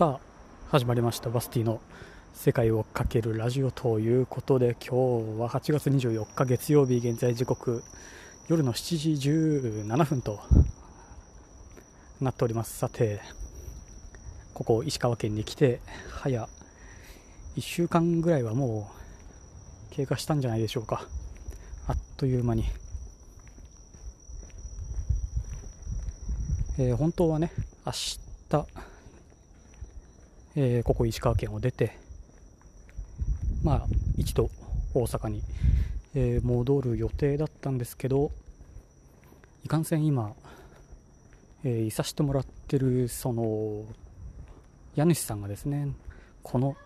さあ始まりましたバスティの世界をかけるラジオということで今日は8月24日月曜日現在時刻夜の7時17分となっております。さてここ石川県に来て早1週間ぐらいはもう経過したんじゃないでしょうか。あっという間に、えー本当はね明日えーここ石川県を出て、まあ、一度大阪に、えー戻る予定だったんですけど、いかんせん今、えーいさしてもらってる、その、家主さんがですね、この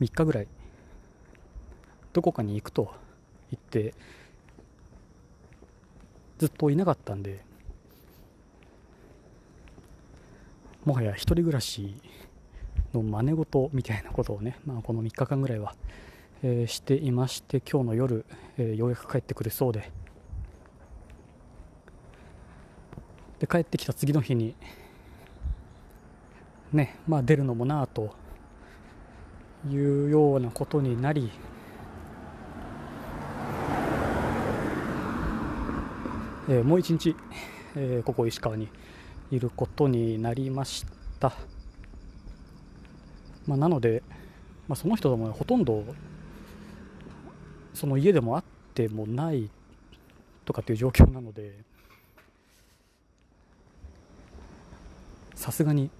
3日ぐらい、どこかに行くと言って、ずっといなかったんで、もはや一人暮らしの真似事みたいなことをね、まあ、この3日間ぐらいは、えーしていまして今日の夜、えーようやく帰ってくるそうで。で帰ってきた次の日にねまあ出るのもなあというようなことになりえーもう一日、えーここ石川にいることになりました、まあ、なので、まあ、その人ともほとんどその家でも会ってもないとかっていう状況なのでさすがに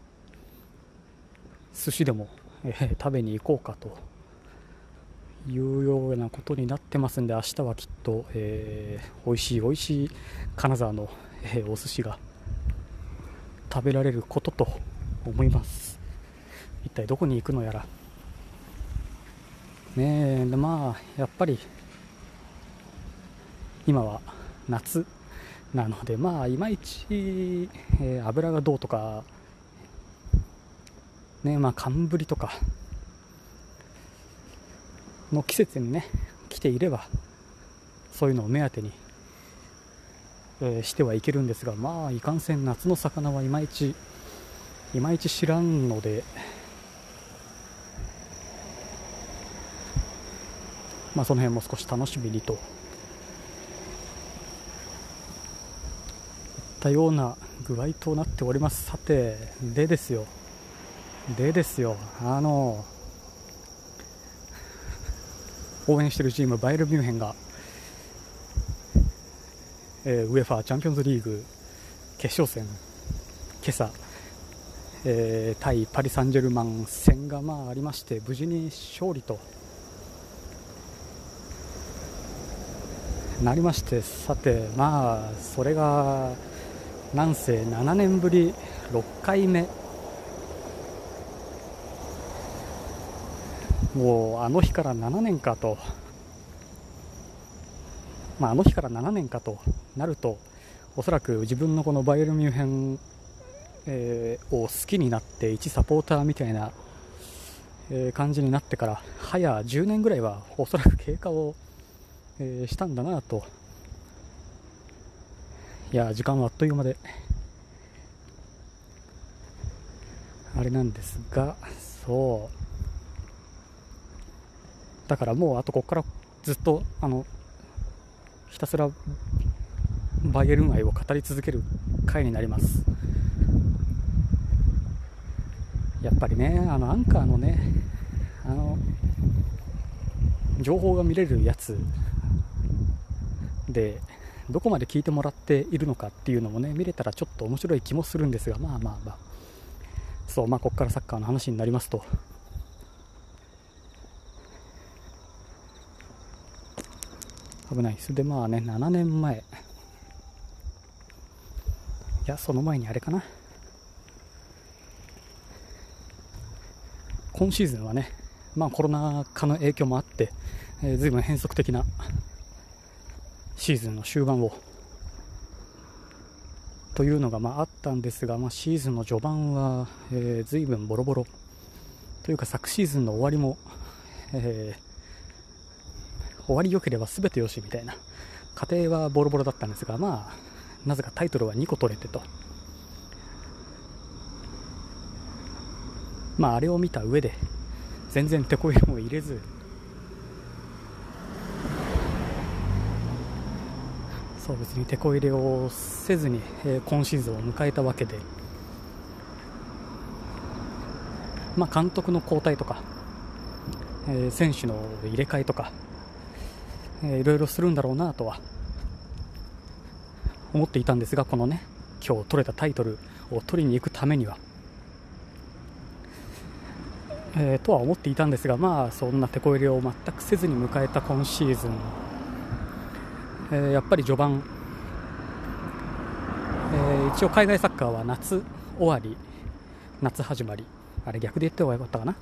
寿司でも、えー食べに行こうかというようなことになってますんで明日はきっと、えー美味しい美味しい金沢の、えーお寿司が食べられることと思います。一体どこに行くのやら。ねえでまあやっぱり今は夏なのでまあいまいち、えー油がどうとかねまあ寒ぶりとかの季節にね来ていればそういうのを目当てにえーしてはいけるんですがまあいかんせん夏の魚はいまいちいまいち知らんのでまあその辺も少し楽しみにと。いったような具合となっております。さてでですよ。でですよ。あの応援しているチームバイエルミュンヘンがえー、ウェファーチャンピオンズリーグ決勝戦、今朝、えー対パリ・サンジェルマン戦がまあありまして、無事に勝利となりまして、さて、まあ、それがなんせ7年ぶり6回目、もうあの日から7年かと。まあ、あの日から7年かとなるとおそらく自分のこのバイエルミュンヘン、えーを好きになって一サポーターみたいな、えー感じになってから早10年ぐらいはおそらく経過を、えーしたんだなと。いや時間はあっという間であれなんですがそう。だからもうあとここからずっとあのひたすらバイエルン愛を語り続ける回になります。やっぱりねあのアンカーのねあの情報が見れるやつでどこまで聞いてもらっているのかっていうのもね見れたらちょっと面白い気もするんですがまあまあまあ。そうまあここからサッカーの話になりますと。危ないです。でまあね7年前。いやその前にあれかな。今シーズンはねまあコロナ禍の影響もあって、えー、随分変則的なシーズンの終盤を。というのがまああったんですが、まあ、シーズンの序盤は、えー、随分ボロボロ。というか昨シーズンの終わりも、えー終わり良ければ全てよしみたいな。過程はボロボロだったんですがまあなぜかタイトルは2個取れてと。まあ、あれを見た上で全然手こ入れも入れず。そう別に手こ入れをせずに、えー、今シーズンを迎えたわけで、まあ、監督の交代とか、えー、選手の入れ替えとか、えー、いろいろするんだろうなとは思っていたんですがこのね今日取れたタイトルを取りに行くためには、えー、とは思っていたんですがまあそんな手こ入れを全くせずに迎えた今シーズン、えー、やっぱり序盤、えー、一応海外サッカーは夏終わり夏始まり。あれ逆で言った方がよかったかな。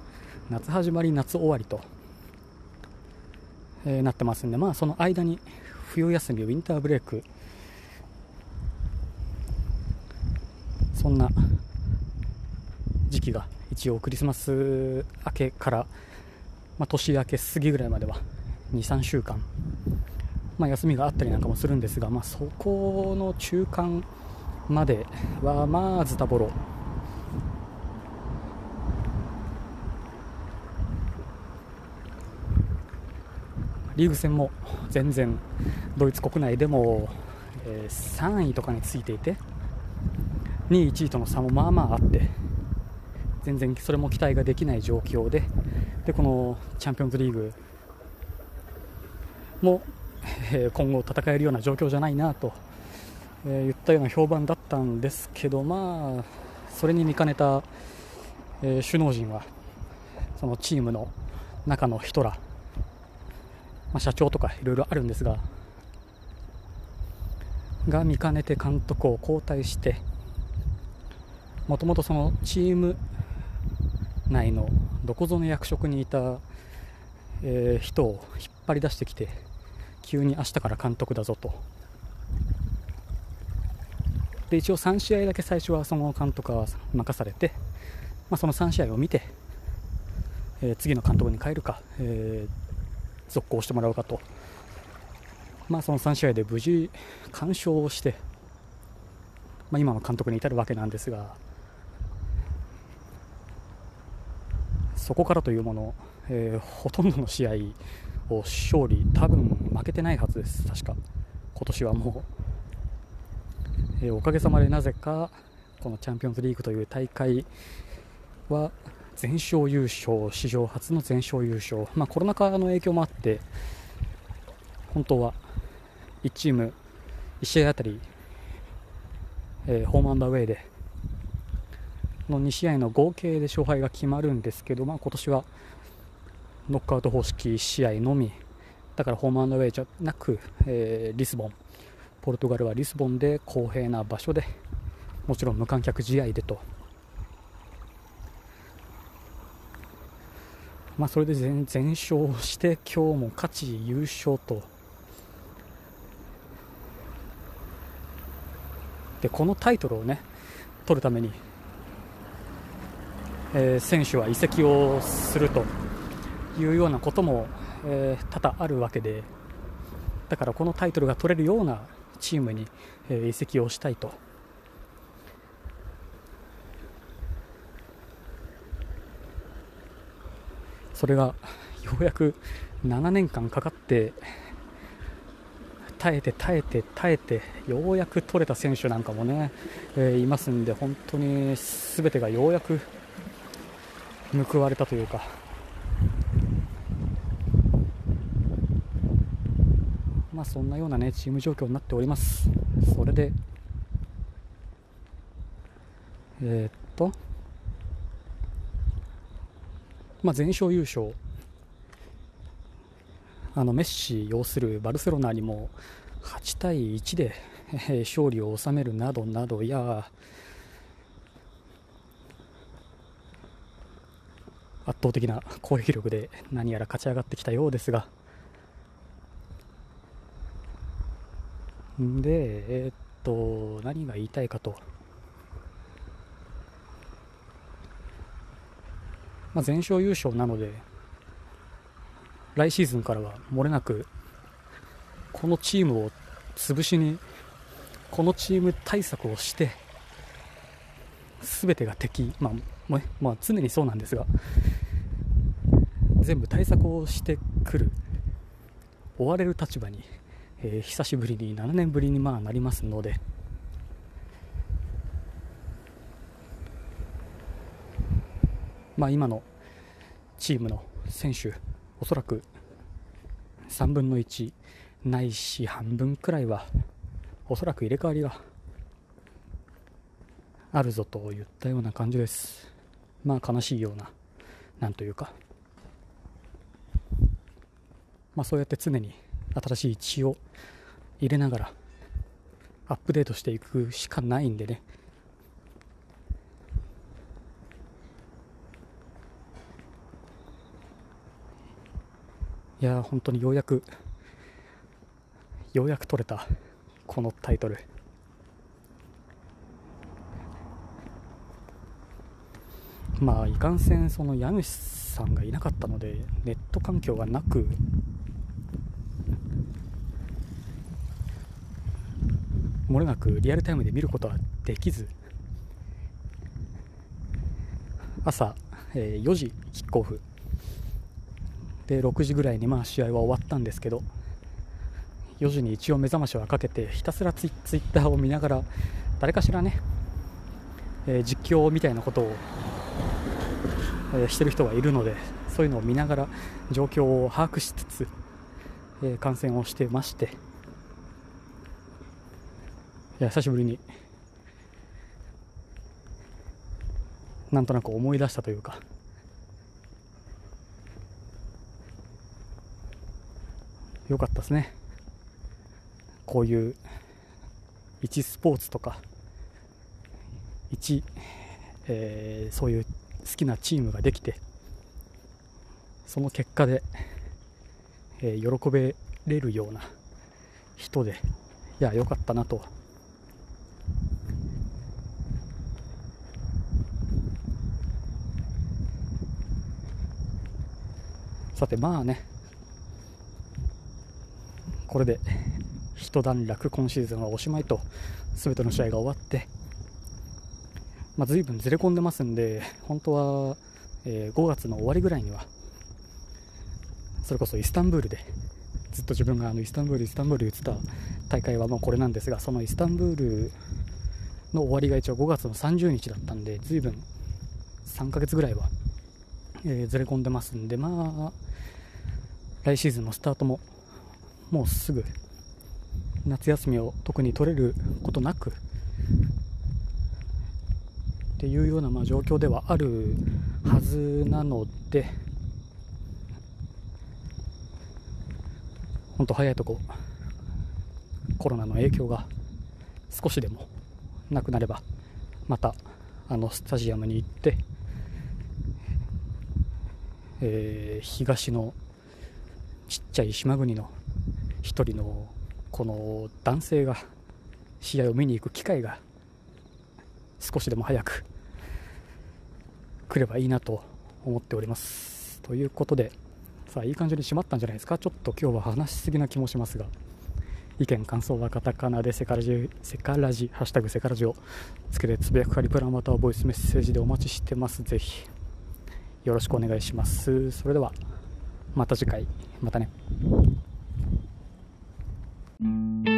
夏始まり夏終わりと、えー、なってますんでまあその間に冬休みウィンターブレイク。そんな時期が一応クリスマス明けから、まあ、年明け過ぎぐらいまでは23週間、まあ、休みがあったりなんかもするんですが、まあ、そこの中間まではまあズタボロ。リーグ戦も全然ドイツ国内でも、えー、3位とかについていて2位、1位との差もまあまああって全然それも期待ができない状況ででこのチャンピオンズリーグも、えー、今後戦えるような状況じゃないなと、えー、言ったような評判だったんですけどまあそれに見かねた、えー、首脳陣はそのチームの中の人ら、まあ、社長とかいろいろあるんですがが見かねて監督を交代してもともとそのチーム内のどこぞの役職にいた、えー、人を引っ張り出してきて急に明日から監督だぞと。で一応3試合だけ最初はその監督は任されて、まあ、その3試合を見て、えー、次の監督に変えるか、えー、続行してもらうかと、まあ、その3試合で無事完勝をして、まあ、今の監督に至るわけなんですがそこからというもの、えー、ほとんどの試合を勝利、多分負けてないはずです、確か、今年はもう、えー、おかげさまでなぜか、このチャンピオンズリーグという大会は全勝優勝、史上初の全勝優勝、まあ、コロナ禍の影響もあって、本当は1チーム1試合あたり、えー、ホームアンダーウェイでの2試合の合計で勝敗が決まるんですけど、まあ、今年はノックアウト方式1試合のみ。だからホームアンドウェイじゃなく、えー、リスボン。ポルトガルはリスボンで公平な場所でもちろん無観客試合でと、まあ、それで全勝して今日も勝ち優勝とでこのタイトルをね取るためにえー、選手は移籍をするというようなことも、えー、多々あるわけでだからこのタイトルが取れるようなチームに、えー、移籍をしたいと。それがようやく7年間かかって耐えて耐えて耐えてようやく取れた選手なんかもね、えー、いますんで本当に全てがようやく報われたというか。まあそんなようなねチーム状況になっております。それでえー、っとまあ全勝優勝。あのメッシ擁するバルセロナにも8対1で勝利を収めるなどなどいや圧倒的な攻撃力で何やら勝ち上がってきたようですが。でえー、っと何が言いたいかと、まあ、全勝優勝なので来シーズンからはもれなくこのチームを潰しにこのチーム対策をして全てが敵、まあまあ、常にそうなんですが全部対策をしてくる追われる立場に、えー、久しぶりに7年ぶりにまあなりますのでまあ、今のチームの選手おそらく3分の1ないし半分くらいはおそらく入れ替わりがあるぞといったような感じです。まあ悲しいようななんというか。まあそうやって常に新しい血を入れながらアップデートしていくしかないんでね。いや本当にようやくようやく取れたこのタイトル。まあいかんせんその家主さんがいなかったのでネット環境がなくもれなくリアルタイムで見ることはできず朝、えー、4時キックオフ。で6時ぐらいにまあ試合は終わったんですけど4時に一応目覚ましはかけてひたすらツイツイッターを見ながら誰かしらね、えー、実況みたいなことを、えー、してる人がいるのでそういうのを見ながら状況を把握しつつ、えー、観戦をしてましていや久しぶりになんとなく思い出したというか良かったですね。こういう一スポーツとか一、えー、そういう好きなチームができてその結果で、えー、喜べれるような人でいや良かったなと。さてまあねこれで一段落今シーズンはおしまいと全ての試合が終わって、まあ、随分ずれ込んでますんで本当は、え、5月の終わりぐらいにはそれこそイスタンブールでずっと自分があのイスタンブールイスタンブール言ってた大会はもうこれなんですがそのイスタンブールの終わりが一応5月の30日だったんで随分3ヶ月ぐらいは、え、ずれ込んでますんでまあ来シーズンのスタートももうすぐ夏休みを特に取れることなくっていうようなまあ状況ではあるはずなので本当早いとこコロナの影響が少しでもなくなればまたあのスタジアムに行って、えー、東のちっちゃい島国の一人のこの男性が試合を見に行く機会が少しでも早く来ればいいなと思っております。ということでさあいい感じに締まったんじゃないですか。ちょっと今日は話しすぎな気もしますが意見感想はカタカナでセカラジセカラジハッシュタグセカラジをつけてつぶやくかリプランまたはボイスメッセージでお待ちしてます。ぜひよろしくお願いします。それではまた次回。またね。Thank you.